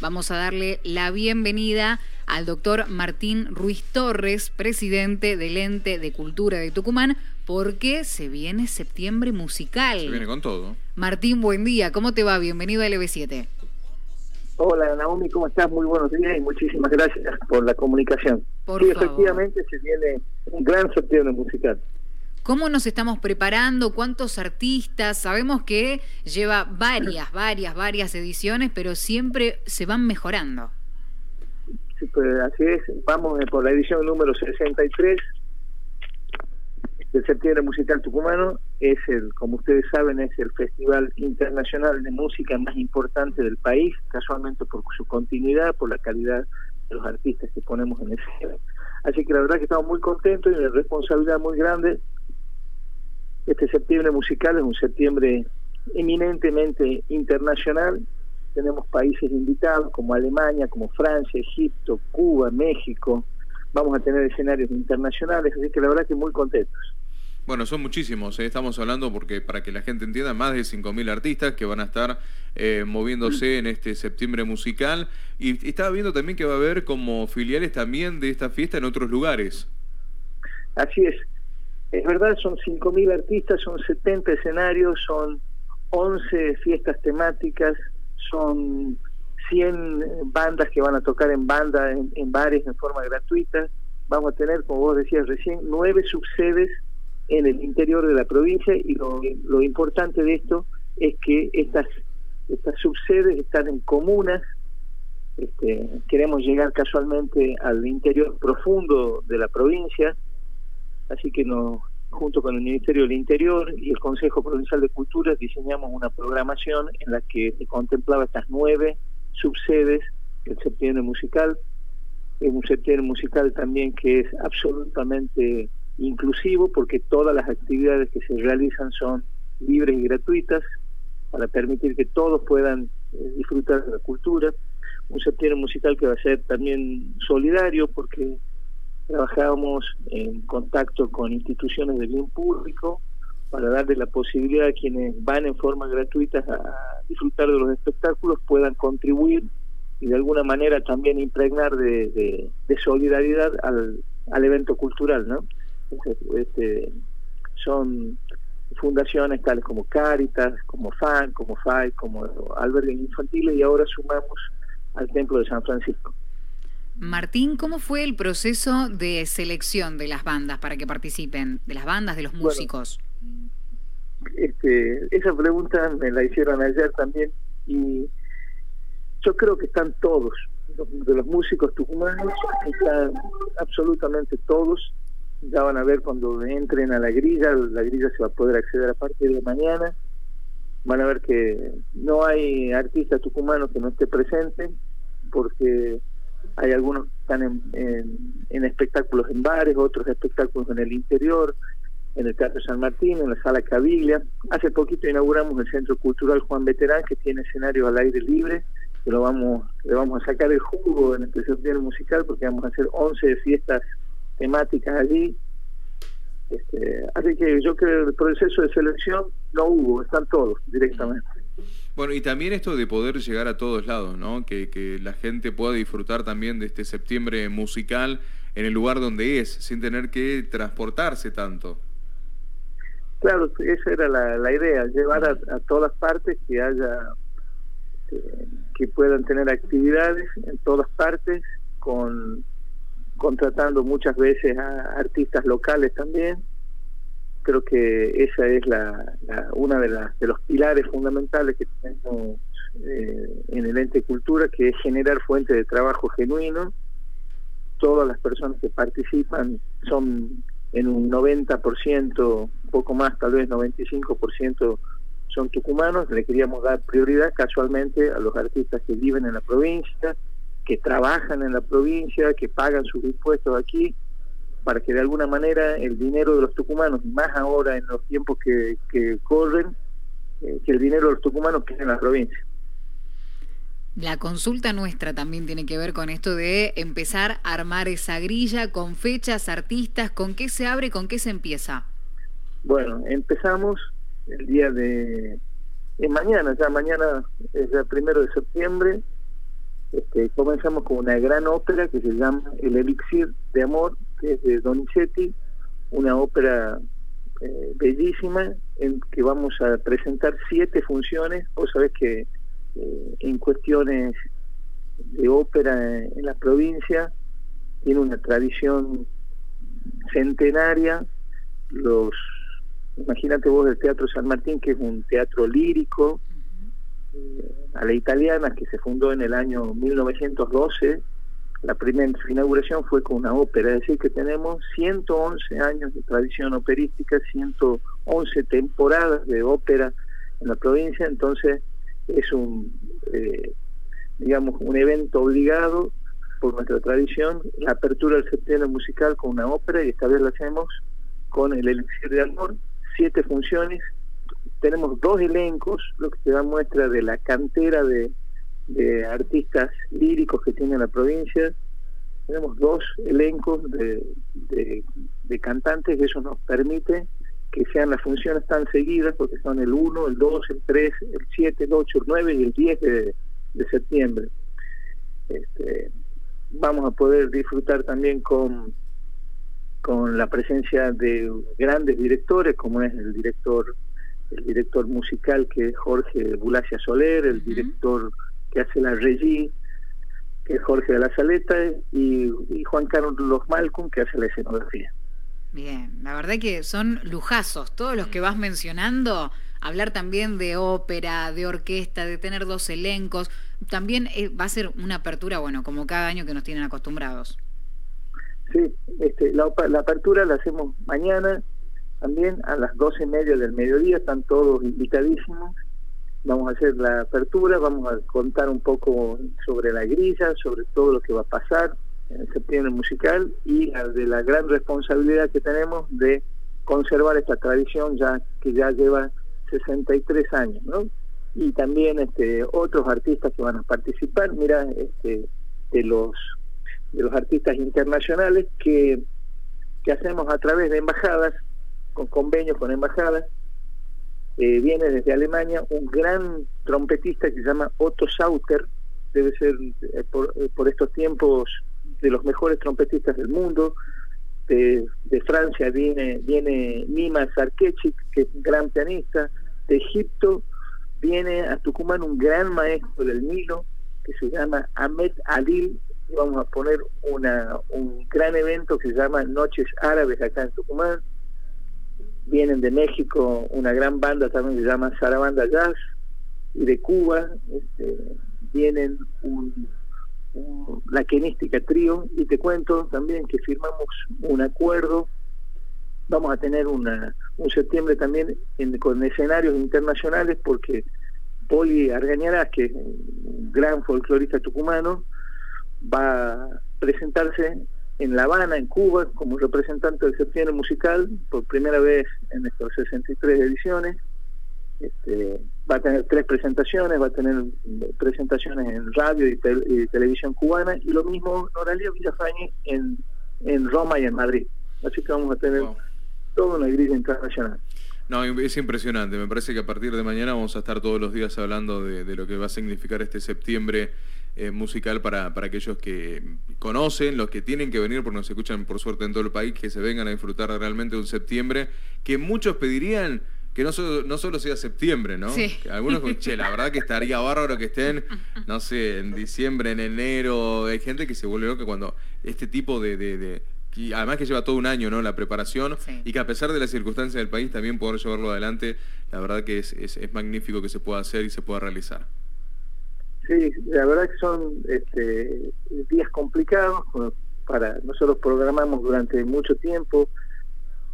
Vamos a darle la bienvenida al doctor Martín Ruiz Torres, presidente del Ente de Cultura de Tucumán, porque se viene septiembre musical. Se viene con todo. Martín, buen día. ¿Cómo te va? Bienvenido a LB7. Hola Naomi, ¿cómo estás? Muy buenos días y muchísimas gracias por la comunicación. Por sí, favor. efectivamente se viene un gran septiembre musical. ¿Cómo nos estamos preparando? ¿Cuántos artistas? Sabemos que lleva varias, varias, varias ediciones, pero siempre se van mejorando. Sí, pues, así es, vamos eh, por la edición número 63 del Septiembre Musical Tucumano. Es el, como ustedes saben, es el festival internacional de música más importante del país, casualmente por su continuidad, por la calidad de los artistas que ponemos en escena. Así que la verdad que estamos muy contentos y una responsabilidad muy grande. Este septiembre musical es un septiembre eminentemente internacional. Tenemos países invitados como Alemania, como Francia, Egipto, Cuba, México. Vamos a tener escenarios internacionales, así que la verdad que muy contentos. Bueno, son muchísimos, ¿eh? estamos hablando porque para que la gente entienda, más de 5.000 artistas que van a estar eh, moviéndose en este septiembre musical. Y estaba viendo también que va a haber como filiales también de esta fiesta en otros lugares. Así es. Es verdad, son 5.000 artistas, son 70 escenarios, son 11 fiestas temáticas, son 100 bandas que van a tocar en banda, en, en bares, en forma gratuita. Vamos a tener, como vos decías recién, nueve subsedes en el interior de la provincia y lo, importante de esto es que estas, estas subsedes están en comunas. Este, queremos llegar casualmente al interior profundo de la provincia, así que nos, junto con el Ministerio del Interior y el Consejo Provincial de Cultura diseñamos una programación en la que se contemplaba estas nueve subsedes del septiembre musical. Es un septiembre musical también que es absolutamente inclusivo porque todas las actividades que se realizan son libres y gratuitas para permitir que todos puedan eh, disfrutar de la cultura. Un septiembre musical que va a ser también solidario porque trabajamos en contacto con instituciones de bien público para darle la posibilidad a quienes van en forma gratuita a disfrutar de los espectáculos puedan contribuir y de alguna manera también impregnar de solidaridad al, al evento cultural, ¿no? Este, son fundaciones tales como Caritas, como FAN, como FAI, como albergues infantiles y ahora sumamos al Templo de San Francisco. Martín, ¿cómo fue el proceso de selección de las bandas para que participen? De las bandas, de los músicos. Bueno, este, esa pregunta me la hicieron ayer también y yo creo que están todos, de los músicos tucumanos, están absolutamente todos ya van a ver cuando entren a la grilla, la grilla se va a poder acceder a partir de mañana, van a ver que no hay artistas tucumanos que no esté presente, porque hay algunos que están en, en, espectáculos en bares, otros espectáculos en el interior, en el Teatro San Martín, en la Sala Caviglia. Hace poquito inauguramos el Centro Cultural Juan Veterán, que tiene escenarios al aire libre, que lo vamos, le vamos a sacar el jugo en este septiembre musical, porque vamos a hacer 11 fiestas temáticas allí. Este, así que yo creo que el proceso de selección no hubo, están todos directamente. Bueno, y también esto de poder llegar a todos lados, ¿no? Que, la gente pueda disfrutar también de este septiembre musical en el lugar donde es, sin tener que transportarse tanto. Claro, esa era la, la idea, llevar a, a, todas partes que haya, eh, que puedan tener actividades en todas partes, con contratando muchas veces a artistas locales también. Creo que esa es la, la una de, las de los pilares fundamentales que tenemos eh, en el ente cultura, que es generar fuentes de trabajo genuino. Todas las personas que participan son en un 90%, un poco más, tal vez 95% son tucumanos. Le queríamos dar prioridad casualmente a los artistas que viven en la provincia, que trabajan en la provincia, que pagan sus impuestos aquí, para que de alguna manera el dinero de los tucumanos, más ahora en los tiempos que, que corren, eh, que el dinero de los tucumanos quede en la provincia. La consulta nuestra también tiene que ver con esto de empezar a armar esa grilla con fechas, artistas, con qué se abre, con qué se empieza. Bueno, empezamos el día de, de mañana, ya mañana es el primero de septiembre, Este, comenzamos con una gran ópera que se llama El Elixir de Amor, que es de Donizetti, una ópera eh, bellísima en que vamos a presentar siete funciones. Vos sabés que eh, en cuestiones de ópera en, la provincia tiene una tradición centenaria. Los, imagínate vos el Teatro San Martín, que es un teatro lírico, eh, a la italiana, que se fundó en el año 1912. La primera inauguración fue con una ópera, es decir, que tenemos 111 años de tradición operística, 111 temporadas de ópera en la provincia, entonces es un, eh, digamos, un evento obligado por nuestra tradición, la apertura del septiembre musical con una ópera y esta vez la hacemos con el Elixir de Amor, siete funciones tenemos dos elencos, lo que te da muestra de la cantera de, artistas líricos que tiene la provincia. Tenemos dos elencos de, de, cantantes y eso nos permite que sean las funciones tan seguidas, porque son el 1, el 2, el 3, el 7, el 8, el 9 y el 10 de, septiembre. Este, vamos a poder disfrutar también con, con la presencia de grandes directores, como es el director el director musical que es Jorge Bulacia Soler, el director que hace la regie, que es Jorge de la Saleta, y, Juan Carlos Malcolm, que hace la escenografía. Bien, la verdad que son lujazos, todos los que vas mencionando, hablar también de ópera, de orquesta, de tener dos elencos, también eh, va a ser una apertura, bueno, como cada año que nos tienen acostumbrados. Sí, este, la, la apertura la hacemos mañana, también a las doce y media del mediodía, están todos invitadísimos. Vamos a hacer la apertura, vamos a contar un poco sobre la grilla, sobre todo lo que va a pasar en el septiembre musical y de la gran responsabilidad que tenemos de conservar esta tradición ya que ya lleva 63 años, ¿no? Y también este otros artistas que van a participar, mira, este de los de los artistas internacionales que que hacemos a través de embajadas con convenios con embajadas. Eh, viene desde Alemania un gran trompetista que se llama Otto Sauter, debe ser eh, eh, por, estos tiempos de los mejores trompetistas del mundo. De, Francia viene, viene Nima Sarkechik, que es un gran pianista. De Egipto viene a Tucumán un gran maestro del Nilo, que se llama Ahmed Alil. Vamos a poner una, un gran evento que se llama Noches Árabes acá en Tucumán vienen de México una gran banda también se llama Sarabanda Jazz, y de Cuba este, vienen un, la Kenística Trío, y te cuento también que firmamos un acuerdo, vamos a tener una, un septiembre también con escenarios internacionales porque Poli Argañarás, que es un gran folclorista tucumano, va a presentarse en La Habana, en Cuba, como representante del septiembre musical, por primera vez en estos 63 ediciones. Este, va a tener tres presentaciones, va a tener presentaciones en radio y, televisión cubana, y lo mismo Noralia Villafañe en, en Roma y en Madrid. Así que vamos a tener toda una grilla internacional. No, es impresionante. Me parece que a partir de mañana vamos a estar todos los días hablando de, de lo que va a significar este septiembre eh, musical para, para aquellos que conocen, los que tienen que venir, porque nos escuchan por suerte en todo el país, que se vengan a disfrutar realmente de un septiembre, que muchos pedirían que no solo, no solo sea septiembre, ¿no? Sí. algunos che, la verdad que estaría bárbaro que estén, no sé, en diciembre, en enero. Hay gente que se vuelve loca cuando este tipo de, de, además que lleva todo un año, ¿no? La preparación y que a pesar de las circunstancias del país también poder llevarlo adelante, la verdad que es, es, es magnífico que se pueda hacer y se pueda realizar. Sí, la verdad que son este, días complicados. Para nosotros programamos durante mucho tiempo.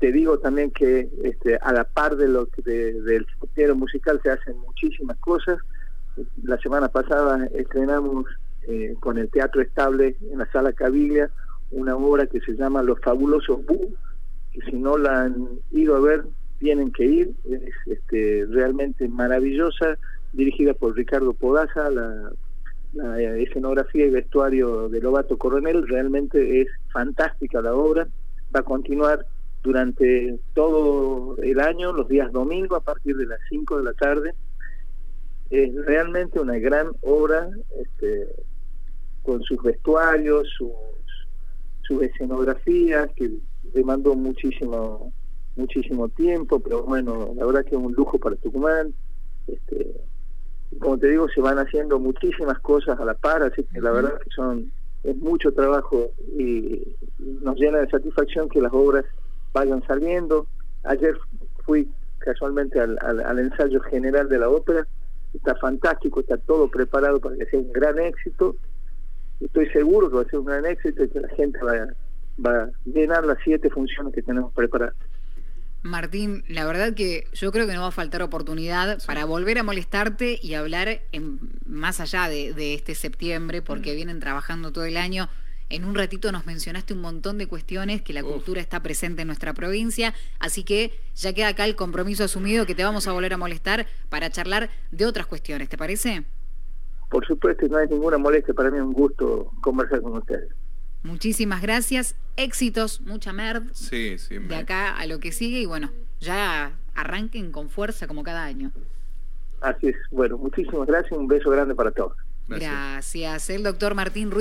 Te digo también que este, a la par de lo que del sector musical se hacen muchísimas cosas. La semana pasada estrenamos eh, con el Teatro Estable en la Sala Caviglia una obra que se llama Los Fabulosos Bú, que si no la han ido a ver, tienen que ir. Es este, realmente maravillosa dirigida por Ricardo Podaza, la, escenografía y vestuario de Lobato Coronel, realmente es fantástica la obra, va a continuar durante todo el año, los días domingo a partir de las 5 de la tarde. Es realmente una gran obra este, con sus vestuarios, sus, sus escenografías, que demandó muchísimo muchísimo tiempo, pero bueno, la verdad que es un lujo para Tucumán. Este, como te digo, se van haciendo muchísimas cosas a la par, así que la verdad que son es mucho trabajo y nos llena de satisfacción que las obras vayan saliendo. Ayer fui casualmente al, al, ensayo general de la ópera, está fantástico, está todo preparado para que sea un gran éxito. Estoy seguro que va a ser un gran éxito y que la gente va, va a llenar las siete funciones que tenemos preparadas. Martín, la verdad que yo creo que no va a faltar oportunidad para volver a molestarte y hablar en, más allá de, este septiembre, porque mm. vienen trabajando todo el año. En un ratito nos mencionaste un montón de cuestiones que la cultura está presente en nuestra provincia, así que ya queda acá el compromiso asumido que te vamos a volver a molestar para charlar de otras cuestiones, ¿te parece? Por supuesto, no hay ninguna molestia, para mí es un gusto conversar con ustedes. Muchísimas gracias, éxitos, mucha merd. Sí, sí. De acá a lo que sigue y bueno, ya arranquen con fuerza como cada año. Así es. Bueno, muchísimas gracias, un beso grande para todos. Gracias. gracias. El doctor Martín Ruiz.